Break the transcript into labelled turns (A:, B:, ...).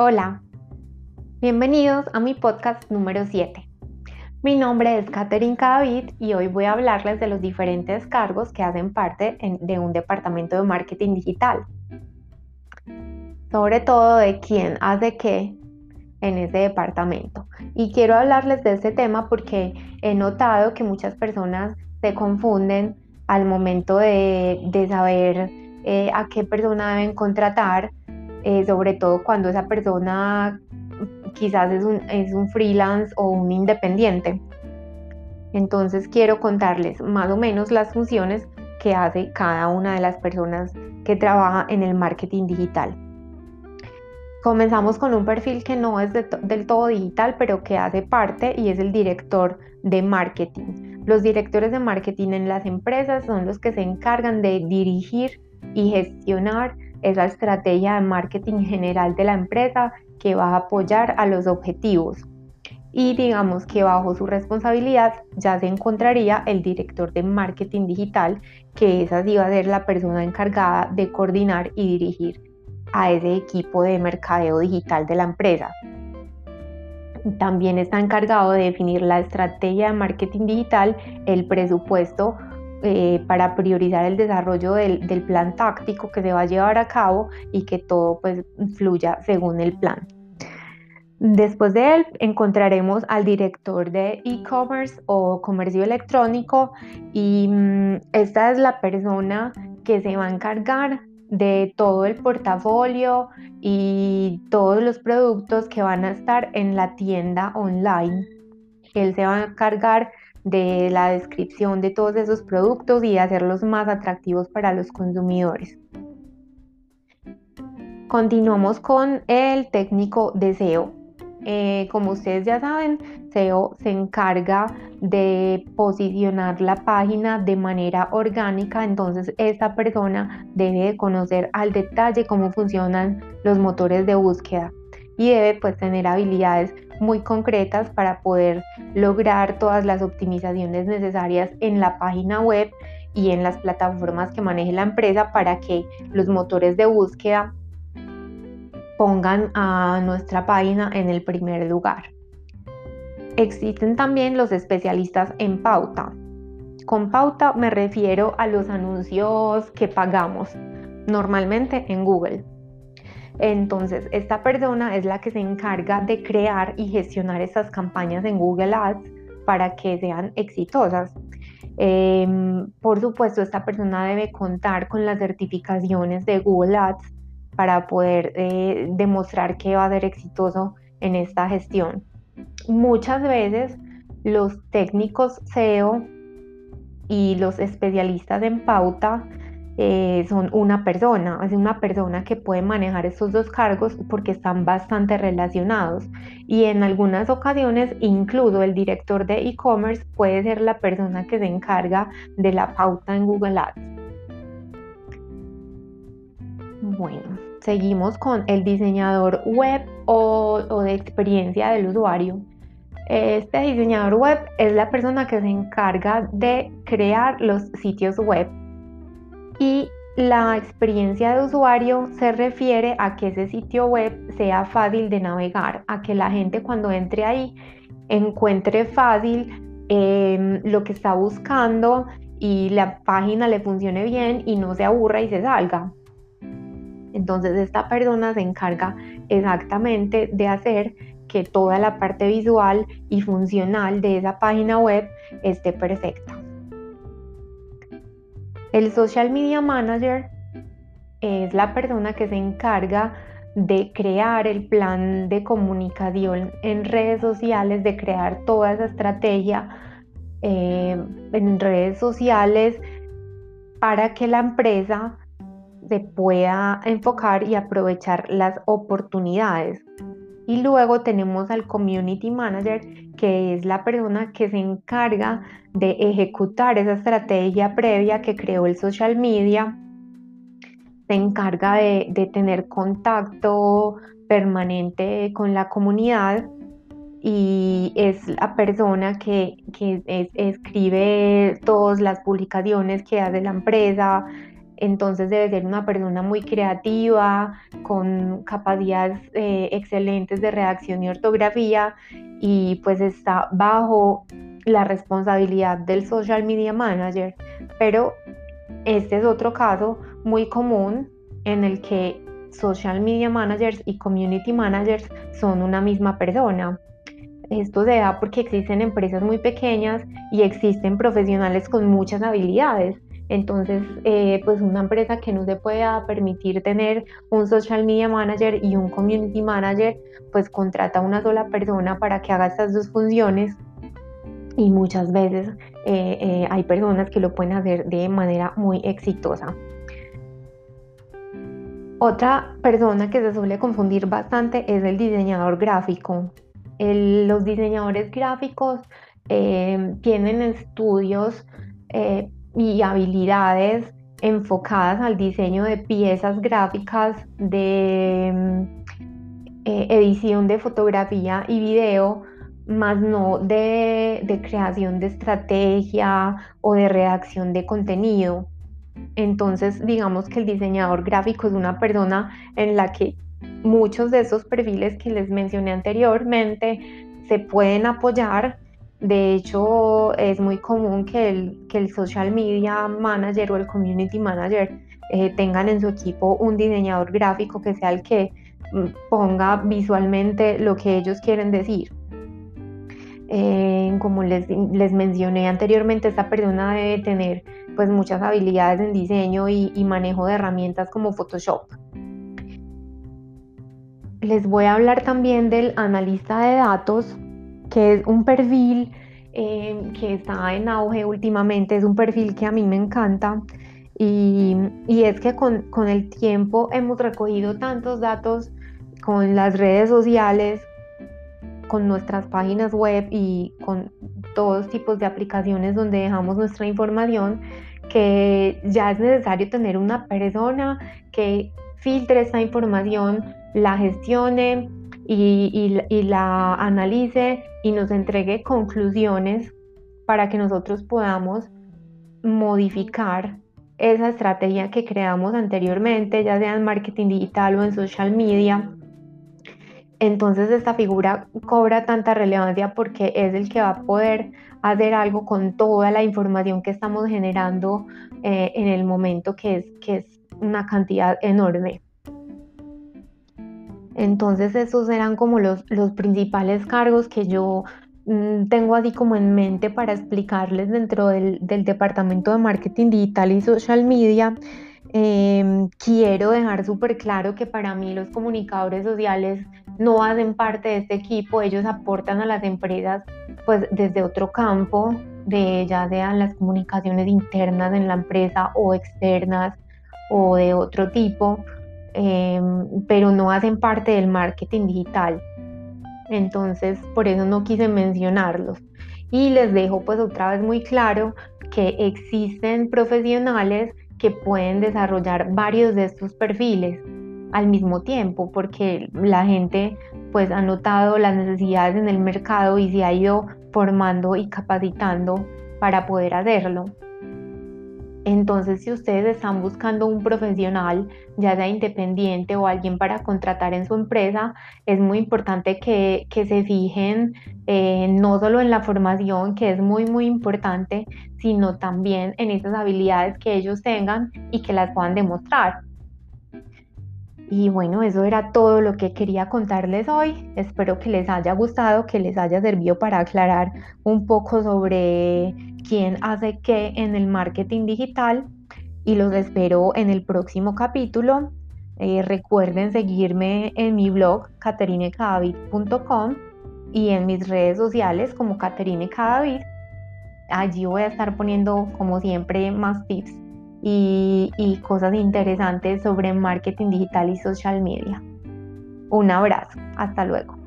A: Hola, bienvenidos a mi podcast número 7. Mi nombre es Katherine Cadavid y hoy voy a hablarles de los diferentes cargos que hacen parte de un departamento de marketing digital. Sobre todo de quién hace qué en ese departamento. Y quiero hablarles de este tema porque he notado que muchas personas se confunden al momento de, saber eh, a qué persona deben contratar eh, sobre todo cuando esa persona quizás es un, es un freelance o un independiente. Entonces quiero contarles más o menos las funciones que hace cada una de las personas que trabaja en el marketing digital. Comenzamos con un perfil que no es del todo digital, pero que hace parte y es el director de marketing. Los directores de marketing en las empresas son los que se encargan de dirigir y gestionar es la estrategia de marketing general de la empresa que va a apoyar a los objetivos. Y digamos que bajo su responsabilidad ya se encontraría el director de marketing digital, que esa sí va a ser la persona encargada de coordinar y dirigir a ese equipo de mercadeo digital de la empresa. También está encargado de definir la estrategia de marketing digital, el presupuesto eh, para priorizar el desarrollo del, plan táctico que se va a llevar a cabo y que todo pues fluya según el plan. Después de él encontraremos al director de e-commerce o comercio electrónico y mm, esta es la persona que se va a encargar de todo el portafolio y todos los productos que van a estar en la tienda online. Él se va a encargar de la descripción de todos esos productos y hacerlos más atractivos para los consumidores. Continuamos con el técnico de SEO. Eh, como ustedes ya saben, SEO se encarga de posicionar la página de manera orgánica, entonces esta persona debe conocer al detalle cómo funcionan los motores de búsqueda y debe pues tener habilidades muy concretas para poder lograr todas las optimizaciones necesarias en la página web y en las plataformas que maneje la empresa para que los motores de búsqueda pongan a nuestra página en el primer lugar. Existen también los especialistas en pauta. Con pauta me refiero a los anuncios que pagamos, normalmente en Google. Entonces, esta persona es la que se encarga de crear y gestionar estas campañas en Google Ads para que sean exitosas. Em, por supuesto, esta persona debe contar con las certificaciones de Google Ads para poder eh, demostrar que va a ser exitoso en esta gestión. Muchas veces los técnicos SEO y los especialistas en pauta eh, son una persona, es una persona que puede manejar estos dos cargos porque están bastante relacionados y en algunas ocasiones incluso el director de e-commerce puede ser la persona que se encarga de la pauta en Google Ads. Bueno, seguimos con el diseñador web o, o de experiencia del usuario. Este diseñador web es la persona que se encarga de crear los sitios web y la experiencia de usuario se refiere a que ese sitio web sea fácil de navegar, a que la gente cuando entre ahí encuentre fácil em, lo que está buscando y la página le funcione bien y no se aburra y se salga. Entonces esta persona se encarga exactamente de hacer que toda la parte visual y funcional de esa página web esté perfecta. El social media manager es la persona que se encarga de crear el plan de comunicación en redes sociales, de crear toda esa estrategia eh, en redes sociales para que la empresa se pueda enfocar y aprovechar las oportunidades. Y luego tenemos al Community Manager, que es la persona que se encarga de ejecutar esa estrategia previa que creó el social media. Se encarga de, tener contacto permanente con la comunidad y es la persona que, escribe todas las publicaciones que hace la empresa, entonces debe ser una persona muy creativa, con capacidades eh, excelentes de redacción y ortografía y pues está bajo la responsabilidad del social media manager. Pero este es otro caso muy común en el que social media managers y community managers son una misma persona. Esto se da porque existen empresas muy pequeñas y existen profesionales con muchas habilidades. Entonces, eh, pues una empresa que no se pueda permitir tener un social media manager y un community manager, pues contrata una sola persona para que haga estas dos funciones y muchas veces eh, eh, hay personas que lo pueden hacer de manera muy exitosa. Otra persona que se suele confundir bastante es el diseñador gráfico. los diseñadores gráficos tienen estudios y habilidades enfocadas al diseño de piezas gráficas, de edición de fotografía y video, más no de, creación de estrategia o de redacción de contenido. Entonces, digamos que el diseñador gráfico es una persona en la que muchos de esos perfiles que les mencioné anteriormente se pueden apoyar. De hecho, es muy común que el, que el social media manager o el community manager eh, tengan en su equipo un diseñador gráfico que sea el que mm, ponga visualmente lo que ellos quieren decir. Eh, como les, mencioné anteriormente, esta persona debe tener pues muchas habilidades en diseño y, manejo de herramientas como Photoshop. Les voy a hablar también del analista de datos, que es un perfil eh, que está en auge últimamente, es un perfil que a mí me encanta. Y, y es que con, con el tiempo hemos recogido tantos datos con las redes sociales, con nuestras páginas web y con todos tipos de aplicaciones donde dejamos nuestra información, que ya es necesario tener una persona que filtre esta información, la gestione y, la analice y nos entregue conclusiones para que nosotros podamos modificar esa estrategia que creamos anteriormente, ya sea en marketing digital o en social media, entonces esta figura cobra tanta relevancia porque es el que va a poder hacer algo con toda la información que estamos generando eh, en el momento que es, que es una cantidad enorme. Entonces esos eran como los, los principales cargos que yo mm, tengo así como en mente para explicarles dentro del, del departamento de marketing digital y social media. Em, quiero dejar súper claro que para mí los comunicadores sociales no hacen parte de este equipo, ellos aportan a las empresas pues desde otro campo, de ya sean las comunicaciones internas en la empresa o externas o de otro tipo, em, pero no hacen parte del marketing digital. Entonces, por eso no quise mencionarlos. Y les dejo pues otra vez muy claro que existen profesionales que pueden desarrollar varios de estos perfiles al mismo tiempo, porque la gente pues ha notado las necesidades en el mercado y se ha ido formando y capacitando para poder hacerlo. Entonces, si ustedes están buscando un profesional, ya sea independiente o alguien para contratar en su empresa, es muy importante que, se fijen eh, no solo en la formación, que es muy, muy importante, sino también en esas habilidades que ellos tengan y que las puedan demostrar. Y bueno, eso era todo lo que quería contarles hoy. Espero que les haya gustado, que les haya servido para aclarar un poco sobre quién hace qué en el marketing digital. Y los espero en el próximo capítulo. Eh, recuerden seguirme en mi blog caterinecadavid.com y en mis redes sociales como Caterine Allí voy a estar poniendo, como siempre, más tips y, cosas interesantes sobre marketing digital y social media. Un abrazo, hasta luego.